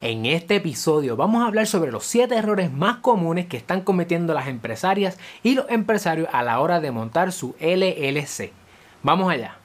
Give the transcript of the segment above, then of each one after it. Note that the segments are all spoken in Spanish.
En este episodio vamos a hablar sobre los 7 errores más comunes que están cometiendo las empresarias y los empresarios a la hora de montar su LLC. Vamos allá.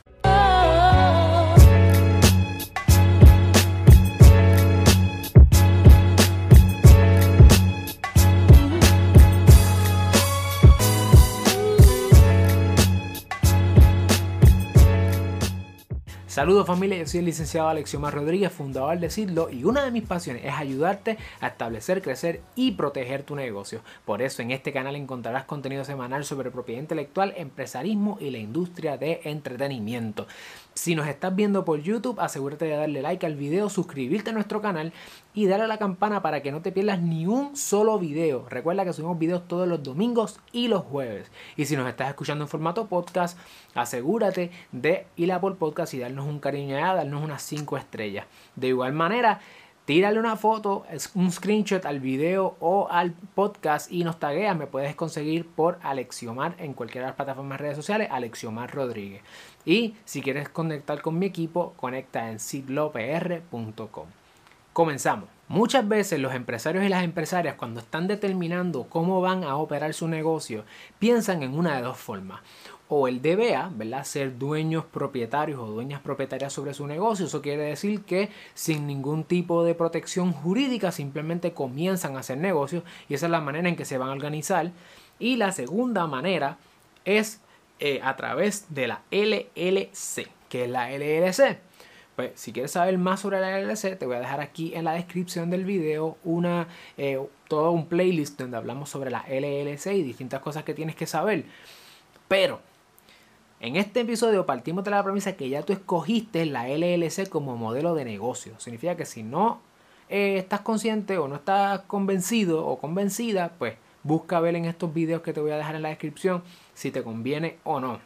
Saludos familia, yo soy el licenciado Alexiomar Rodríguez, fundador de Sidlo y una de mis pasiones es ayudarte a establecer, crecer y proteger tu negocio. Por eso en este canal encontrarás contenido semanal sobre propiedad intelectual, empresarismo y la industria de entretenimiento. Si nos estás viendo por YouTube, asegúrate de darle like al video, suscribirte a nuestro canal y darle a la campana para que no te pierdas ni un solo video. Recuerda que subimos videos todos los domingos y los jueves. Y si nos estás escuchando en formato podcast, asegúrate de ir a por podcast y darnos un cariño allá, darnos unas 5 estrellas. De igual manera, tírale una foto, un screenshot al video o al podcast y nos tagueas. Me puedes conseguir por Alexiomar en cualquiera de las plataformas de redes sociales, Alexiomar Rodríguez. Y si quieres conectar con mi equipo, conecta en siglopr.com. Comenzamos. Muchas veces los empresarios y las empresarias cuando están determinando cómo van a operar su negocio, piensan en una de dos formas o el DBA, ¿verdad? Ser dueños propietarios o dueñas propietarias sobre su negocio. Eso quiere decir que sin ningún tipo de protección jurídica simplemente comienzan a hacer negocios y esa es la manera en que se van a organizar. Y la segunda manera es eh, a través de la LLC. que es la LLC? Pues si quieres saber más sobre la LLC, te voy a dejar aquí en la descripción del video una, eh, todo un playlist donde hablamos sobre la LLC y distintas cosas que tienes que saber. Pero en este episodio partimos de la premisa que ya tú escogiste la LLC como modelo de negocio. Significa que si no eh, estás consciente o no estás convencido o convencida, pues busca ver en estos videos que te voy a dejar en la descripción si te conviene o no.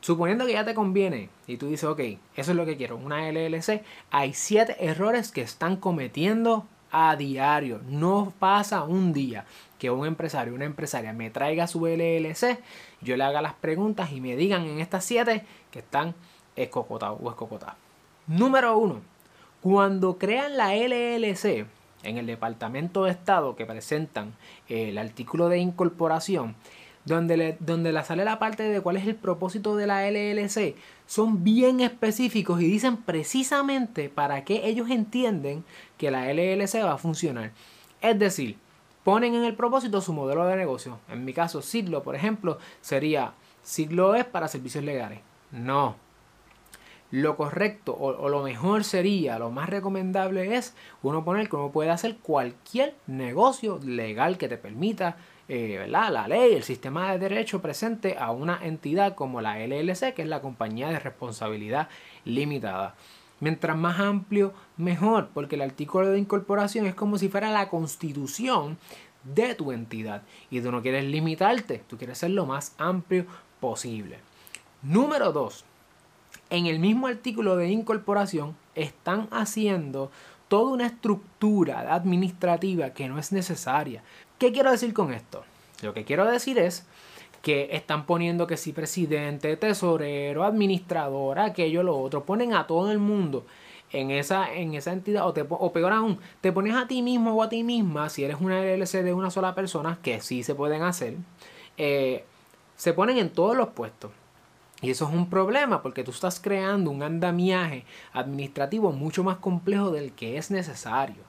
Suponiendo que ya te conviene y tú dices, ok, eso es lo que quiero, una LLC, hay siete errores que están cometiendo a diario. No pasa un día que un empresario o una empresaria me traiga su LLC, yo le haga las preguntas y me digan en estas siete que están escocotados o escocotados. Número uno, cuando crean la LLC en el Departamento de Estado que presentan el artículo de incorporación, donde le, donde le sale la parte de cuál es el propósito de la LLC, son bien específicos y dicen precisamente para qué ellos entienden que la LLC va a funcionar. Es decir, ponen en el propósito su modelo de negocio. En mi caso, Siglo, por ejemplo, sería Siglo es para servicios legales. No. Lo correcto o, o, lo mejor sería, lo más recomendable es uno poner que uno puede hacer cualquier negocio legal que te permita eh, la ley, el sistema de derecho presente a una entidad como la LLC, que es la compañía de responsabilidad limitada. Mientras más amplio, mejor, porque el artículo de incorporación es como si fuera la constitución de tu entidad. Y tú no quieres limitarte, tú quieres ser lo más amplio posible. Número 2. En el mismo artículo de incorporación están haciendo toda una estructura administrativa que no es necesaria. ¿Qué quiero decir con esto? Lo que quiero decir es que están poniendo que si presidente, tesorero, administrador, aquello, lo otro, ponen a todo el mundo en esa, en esa entidad, o, peor aún, te pones a ti mismo o a ti misma, si eres una LLC de una sola persona, que sí se pueden hacer, eh, se ponen en todos los puestos. Y eso es un problema porque tú estás creando un andamiaje administrativo mucho más complejo del que es necesario.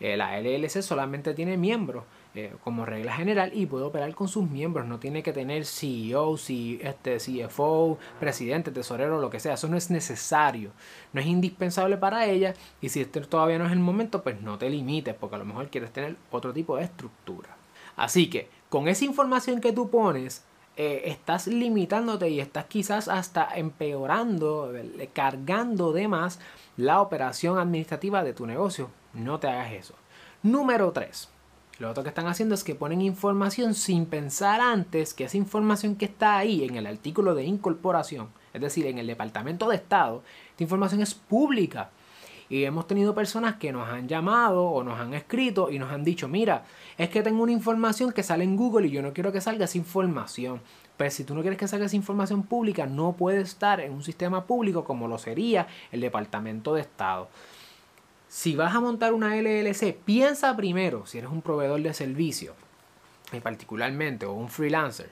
Eh, la LLC solamente tiene miembros eh, como regla general y puede operar con sus miembros. No tiene que tener CEO, este, CFO, presidente, tesorero, lo que sea. Eso no es necesario. No es indispensable para ella. Y si este todavía no es el momento, pues no te limites porque a lo mejor quieres tener otro tipo de estructura. Así que con esa información que tú pones, eh, estás limitándote y estás quizás hasta empeorando, cargando de más la operación administrativa de tu negocio. No te hagas eso. Número 3. Lo otro que están haciendo es que ponen información sin pensar antes que esa información que está ahí en el artículo de incorporación, es decir, en el Departamento de Estado, esta información es pública. Y hemos tenido personas que nos han llamado o nos han escrito y nos han dicho, mira, es que tengo una información que sale en Google y yo no quiero que salga esa información. Pues si tú no quieres que salga esa información pública, no puede estar en un sistema público como lo sería el Departamento de Estado. Si vas a montar una LLC, piensa primero si eres un proveedor de servicio, y particularmente, o un freelancer.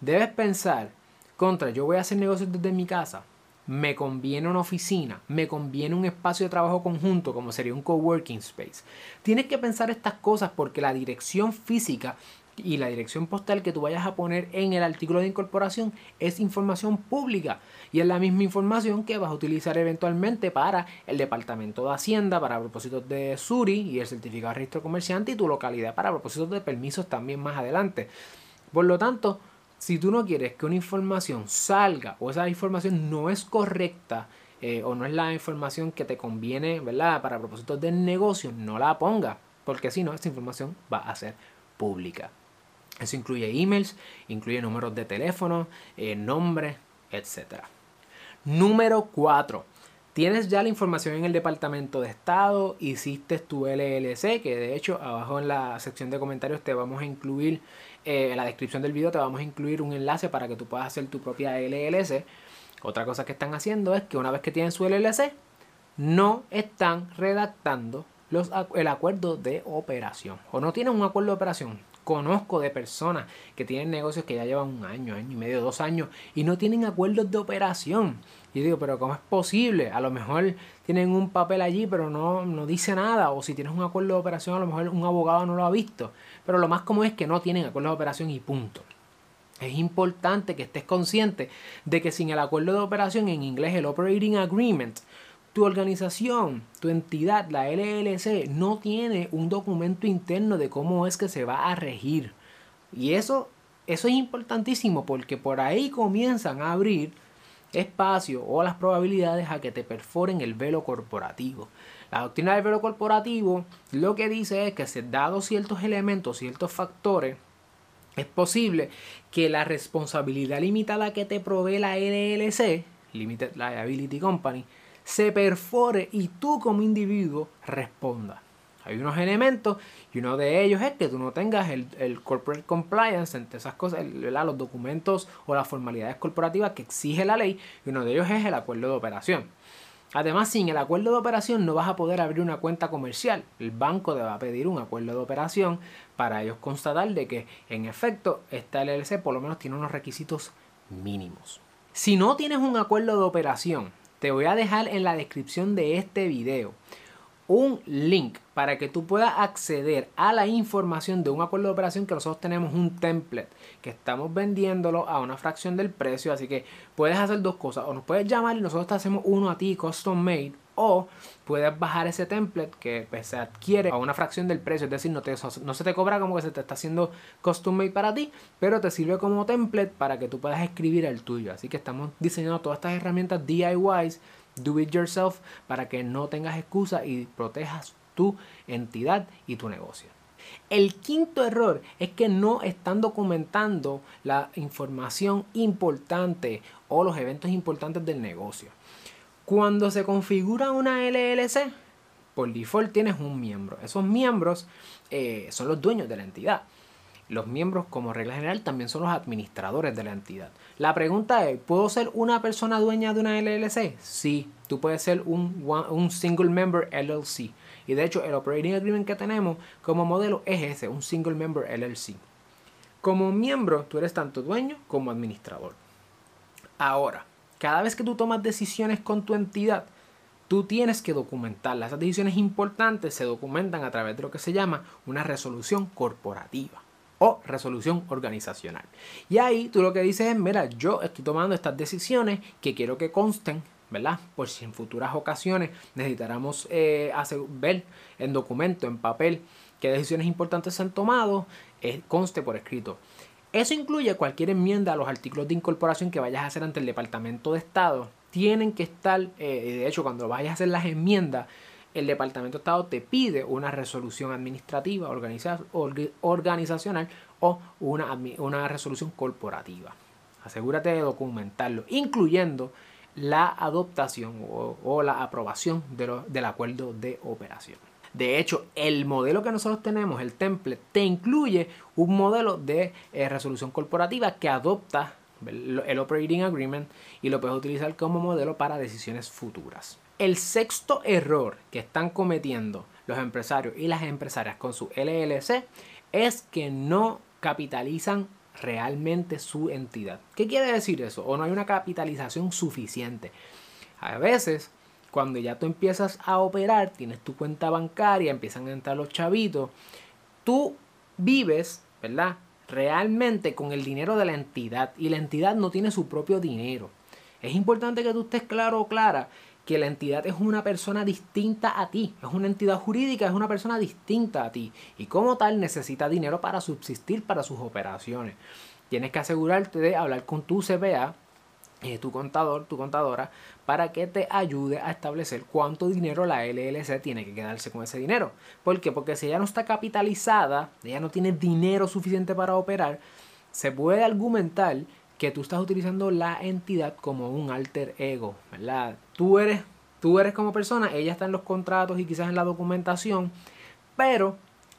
Debes pensar, contra, yo voy a hacer negocios desde mi casa, me conviene una oficina, me conviene un espacio de trabajo conjunto como sería un coworking space. Tienes que pensar estas cosas porque la dirección física y la dirección postal que tú vayas a poner en el artículo de incorporación es información pública y es la misma información que vas a utilizar eventualmente para el Departamento de Hacienda para propósitos de SURI y el certificado de registro comerciante y tu localidad para propósitos de permisos también más adelante. Por lo tanto, si tú no quieres que una información salga o esa información no es correcta eh, o no es la información que te conviene, ¿verdad? Para propósitos del negocio, no la ponga, porque si no, esa información va a ser pública. Eso incluye emails, incluye números de teléfono, eh, nombre, etc. Número 4. Tienes ya la información en el Departamento de Estado, hiciste tu LLC, que de hecho abajo en la sección de comentarios te vamos a incluir, eh, en la descripción del video te vamos a incluir un enlace para que tú puedas hacer tu propia LLC. Otra cosa que están haciendo es que una vez que tienen su LLC, no están redactando el acuerdo de operación. O no tienen un acuerdo de operación. Conozco de personas que tienen negocios que ya llevan un año, año y medio, dos años y no tienen acuerdos de operación. Y digo, pero ¿cómo es posible? A lo mejor tienen un papel allí, pero no, no dice nada. O si tienes un acuerdo de operación, a lo mejor un abogado no lo ha visto. Pero lo más común es que no tienen acuerdo de operación y punto. Es importante que estés consciente de que sin el acuerdo de operación, en inglés el Operating Agreement, tu organización, tu entidad, la LLC, no tiene un documento interno de cómo es que se va a regir. Y eso, eso es importantísimo porque por ahí comienzan a abrir espacio o las probabilidades a que te perforen el velo corporativo. La doctrina del velo corporativo lo que dice es que si dado ciertos elementos, ciertos factores, es posible que la responsabilidad limitada que te provee la LLC, Limited Liability Company, se perfore y tú como individuo respondas. Hay unos elementos y uno de ellos es que tú no tengas el, corporate compliance entre esas cosas, los documentos o las formalidades corporativas que exige la ley y uno de ellos es el acuerdo de operación. Además, sin el acuerdo de operación no vas a poder abrir una cuenta comercial. El banco te va a pedir un acuerdo de operación para ellos constatar de que en efecto esta LLC por lo menos tiene unos requisitos mínimos. Si no tienes un acuerdo de operación te voy a dejar en la descripción de este video un link para que tú puedas acceder a la información de un acuerdo de operación que nosotros tenemos un template que estamos vendiéndolo a una fracción del precio. Así que puedes hacer dos cosas o nos puedes llamar y nosotros te hacemos uno a ti custom made o puedes bajar ese template que pues, se adquiere a una fracción del precio, es decir, no, te, se te cobra como que se te está haciendo custom made para ti, pero te sirve como template para que tú puedas escribir el tuyo. Así que estamos diseñando todas estas herramientas DIYs, do it yourself, para que no tengas excusa y protejas tu entidad y tu negocio. El quinto error es que no están documentando la información importante o los eventos importantes del negocio. Cuando se configura una LLC, por default tienes un miembro. Esos miembros eh, son los dueños de la entidad. Los miembros, como regla general, también son los administradores de la entidad. La pregunta es, ¿puedo ser una persona dueña de una LLC? Sí, tú puedes ser un, un single member LLC. Y de hecho, el operating agreement que tenemos como modelo es ese, un single member LLC. Como miembro, tú eres tanto dueño como administrador. Ahora, cada vez que tú tomas decisiones con tu entidad, tú tienes que documentarlas. Esas decisiones importantes se documentan a través de lo que se llama una resolución corporativa o resolución organizacional. Y ahí tú lo que dices es, mira, yo estoy tomando estas decisiones que quiero que consten, ¿verdad? Por si en futuras ocasiones necesitáramos eh, ver en documento, en papel, qué decisiones importantes se han tomado, eh, conste por escrito. Eso incluye cualquier enmienda a los artículos de incorporación que vayas a hacer ante el Departamento de Estado. Tienen que estar, eh, de hecho, cuando vayas a hacer las enmiendas, el Departamento de Estado te pide una resolución administrativa, organizacional o una, una resolución corporativa. Asegúrate de documentarlo, incluyendo la adoptación o, la aprobación del acuerdo de operación. De hecho, el modelo que nosotros tenemos, el template, te incluye un modelo de eh, resolución corporativa que adopta el Operating Agreement y lo puedes utilizar como modelo para decisiones futuras. El sexto error que están cometiendo los empresarios y las empresarias con su LLC es que no capitalizan realmente su entidad. ¿Qué quiere decir eso? O no hay una capitalización suficiente. A veces, cuando ya tú empiezas a operar, tienes tu cuenta bancaria, empiezan a entrar los chavitos, tú vives, ¿verdad? Realmente con el dinero de la entidad y la entidad no tiene su propio dinero. Es importante que tú estés claro o clara que la entidad es una persona distinta a ti, es una entidad jurídica, es una persona distinta a ti y como tal necesita dinero para subsistir para sus operaciones. Tienes que asegurarte de hablar con tu CPA, eh, tu contador, tu contadora, para que te ayude a establecer cuánto dinero la LLC tiene que quedarse con ese dinero. ¿Por qué? Porque si ella no está capitalizada, ella no tiene dinero suficiente para operar, se puede argumentar que tú estás utilizando la entidad como un alter ego, ¿verdad? Tú eres, tú eres como persona, ella está en los contratos y quizás en la documentación, pero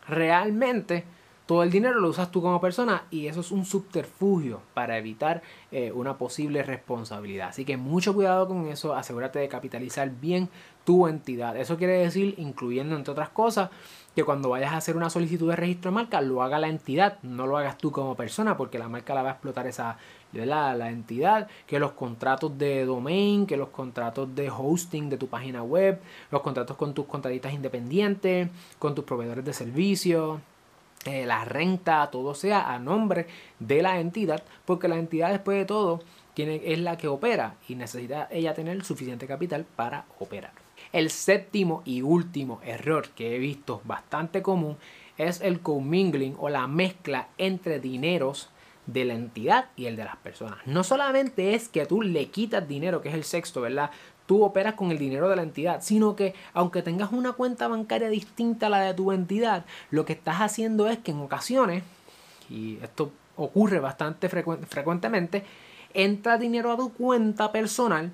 realmente todo el dinero lo usas tú como persona y eso es un subterfugio para evitar eh, una posible responsabilidad. Así que mucho cuidado con eso, asegúrate de capitalizar bien tu entidad. Eso quiere decir, incluyendo entre otras cosas, que cuando vayas a hacer una solicitud de registro de marca, lo haga la entidad, no lo hagas tú como persona, porque la marca la va a explotar esa, la entidad, que los contratos de domain, que los contratos de hosting de tu página web, los contratos con tus contratistas independientes, con tus proveedores de servicios eh, la renta, todo sea a nombre de la entidad, porque la entidad después de todo tiene, es la que opera y necesita ella tener suficiente capital para operar. El séptimo y último error que he visto bastante común es el commingling o la mezcla entre dineros de la entidad y el de las personas. No solamente es que tú le quitas dinero, que es el sexto, ¿verdad? Tú operas con el dinero de la entidad, sino que aunque tengas una cuenta bancaria distinta a la de tu entidad, lo que estás haciendo es que en ocasiones, y esto ocurre bastante frecuentemente, entra dinero a tu cuenta personal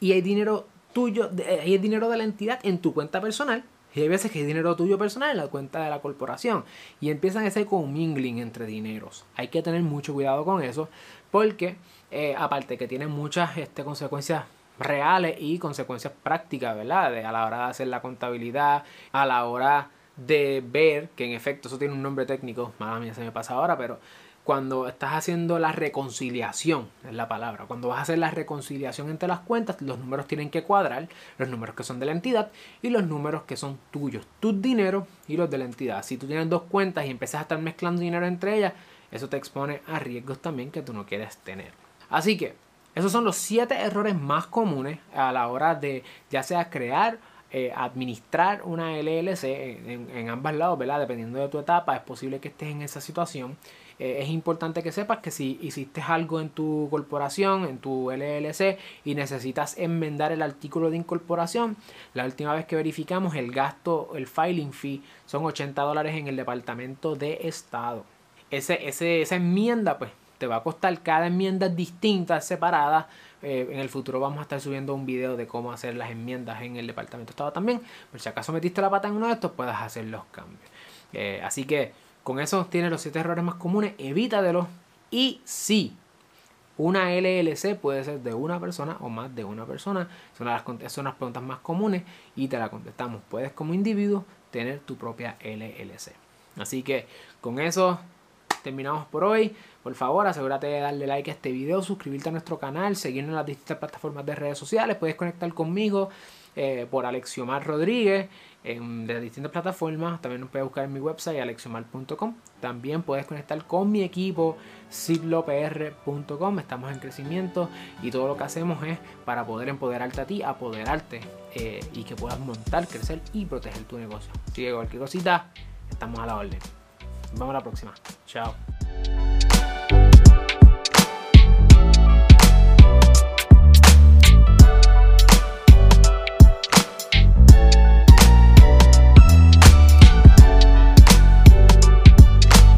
y hay dinero tuyo, hay dinero de la entidad en tu cuenta personal y hay veces que hay dinero tuyo personal en la cuenta de la corporación. Y empiezan ese commingling entre dineros. Hay que tener mucho cuidado con eso. Porque eh, aparte que tiene muchas este, consecuencias reales y consecuencias prácticas, ¿verdad? De, a la hora de hacer la contabilidad, a la hora de ver, que en efecto eso tiene un nombre técnico, mala mía se me pasa ahora, pero cuando estás haciendo la reconciliación, es la palabra, cuando vas a hacer la reconciliación entre las cuentas, los números tienen que cuadrar, los números que son de la entidad y los números que son tuyos, tus dineros y los de la entidad. Si tú tienes dos cuentas y empiezas a estar mezclando dinero entre ellas, eso te expone a riesgos también que tú no quieres tener. Así que esos son los siete errores más comunes a la hora de ya sea crear, eh, administrar una LLC en, ambos lados, ¿verdad? Dependiendo de tu etapa, es posible que estés en esa situación. Eh, es importante que sepas que si hiciste algo en tu corporación, en tu LLC, y necesitas enmendar el artículo de incorporación, la última vez que verificamos el gasto, el filing fee, son 80 dólares en el Departamento de Estado. Ese, ese, esa enmienda, pues, te va a costar cada enmienda distinta, separada. Eh, en el futuro vamos a estar subiendo un video de cómo hacer las enmiendas en el Departamento de Estado también. Por si acaso metiste la pata en uno de estos, puedes hacer los cambios. Eh, así que con eso tienes los siete errores más comunes, evítatelos. Y sí, una LLC puede ser de una persona o más de una persona. Son las, son las preguntas más comunes y te la contestamos. Puedes como individuo tener tu propia LLC. Así que con eso terminamos por hoy. Por favor, asegúrate de darle like a este video, suscribirte a nuestro canal, seguirnos en las distintas plataformas de redes sociales. Puedes conectar conmigo eh, por Alexiomar Rodríguez en, de distintas plataformas. También nos puedes buscar en mi website alexiomar.com. También puedes conectar con mi equipo siglopr.com. Estamos en crecimiento y todo lo que hacemos es para poder empoderarte a ti, apoderarte eh, y que puedas montar, crecer y proteger tu negocio. Así que cualquier cosita, estamos a la orden. Vemos la próxima. Chao.